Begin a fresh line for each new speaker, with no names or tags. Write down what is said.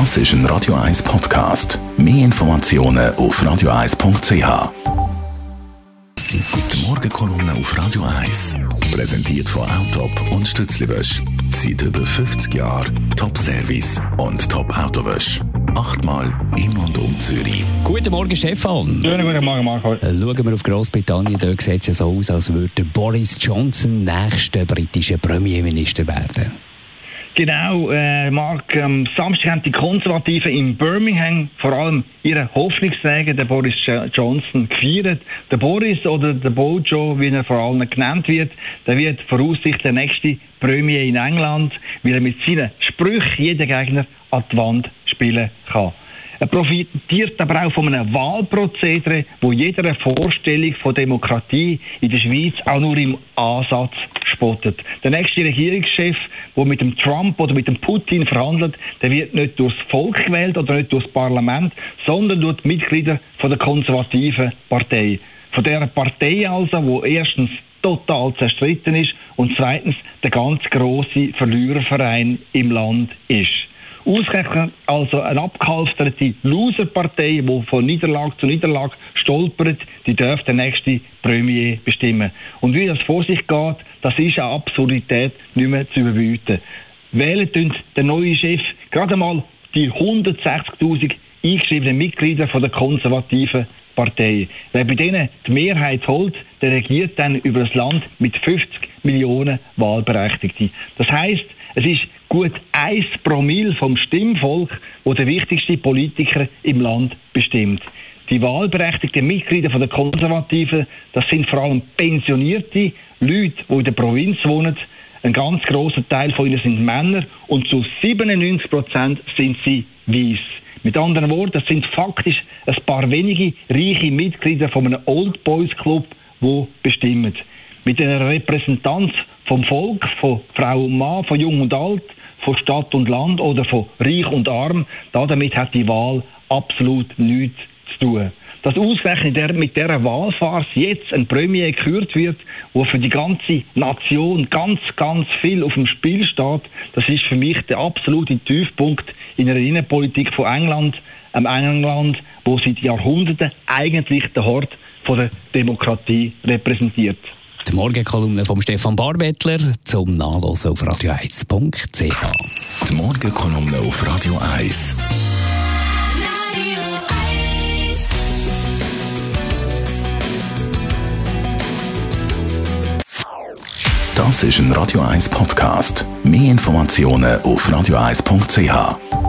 Das ist ein Radio 1 Podcast. Mehr Informationen auf radio1.ch. Die Morgenkolumne auf Radio 1. Präsentiert von Autop und Stützliwösch. Seit über 50 Jahren Top-Service und Top-Autowösch. Achtmal in und um Zürich.
Guten Morgen, Stefan.
Schönen guten Morgen, Marco.
Äh, Schauen wir auf Großbritannien. Dort sieht es ja so aus, als würde Boris Johnson nächster britischer Premierminister werden.
Genau, äh, Mark, am Samstag haben die Konservativen in Birmingham vor allem ihren Hoffnungsträger, den Boris Johnson, gefeiert. Der Boris oder der Bojo, wie er vor allem genannt wird, der wird voraussichtlich der nächste Premier in England, weil er mit seinen Sprüchen jeden Gegner an die Wand spielen kann. Er profitiert aber auch von einem Wahlprozedere, wo jeder Vorstellung von Demokratie in der Schweiz auch nur im Ansatz spottet. Der nächste Regierungschef, der mit dem Trump oder mit dem Putin verhandelt, der wird nicht durchs Volk gewählt oder nicht durchs Parlament, sondern durch die Mitglieder von der konservativen Partei. Von der Partei also, wo erstens total zerstritten ist und zweitens der ganz große Verliererverein im Land ist. Ausgerechnet also eine abgehalfterte Loserpartei, die von Niederlage zu Niederlage stolpert, die darf der nächste Premier bestimmen. Und wie das vor sich geht, das ist eine Absurdität nicht mehr zu überbieten. Wählen tun der neue Chef gerade mal die 160.000 eingeschriebenen Mitglieder von der konservativen Partei. Wer bei denen die Mehrheit holt, der regiert dann über das Land mit 50 Millionen Wahlberechtigten. Das heißt, es ist gut 1 Promille vom Stimmvolk, wo der wichtigste Politiker im Land bestimmt. Die wahlberechtigten Mitglieder der Konservativen, das sind vor allem pensionierte Leute, die in der Provinz wohnen. Ein ganz großer Teil von ihnen sind Männer und zu 97 Prozent sind sie weiß. Mit anderen Worten, das sind faktisch ein paar wenige reiche Mitglieder von einem Old Boys Club, die bestimmen. Mit einer Repräsentanz vom Volk, von Frau und Mann, von Jung und Alt, von Stadt und Land oder von Reich und Arm, damit hat die Wahl absolut nichts zu tun. Dass ausgerechnet mit dieser Wahlfarce jetzt ein Premier gekürt wird, wo für die ganze Nation ganz, ganz viel auf dem Spiel steht, das ist für mich der absolute Tiefpunkt in der Innenpolitik von England, einem England, wo seit Jahrhunderten eigentlich der Hort von der Demokratie repräsentiert.
Die Morgenkolumne von Stefan Barbettler zum Nachlesen auf radio1.ch.
Die Morgenkolumne auf Radio 1. Das ist ein Radio 1 Podcast. Mehr Informationen auf radio1.ch.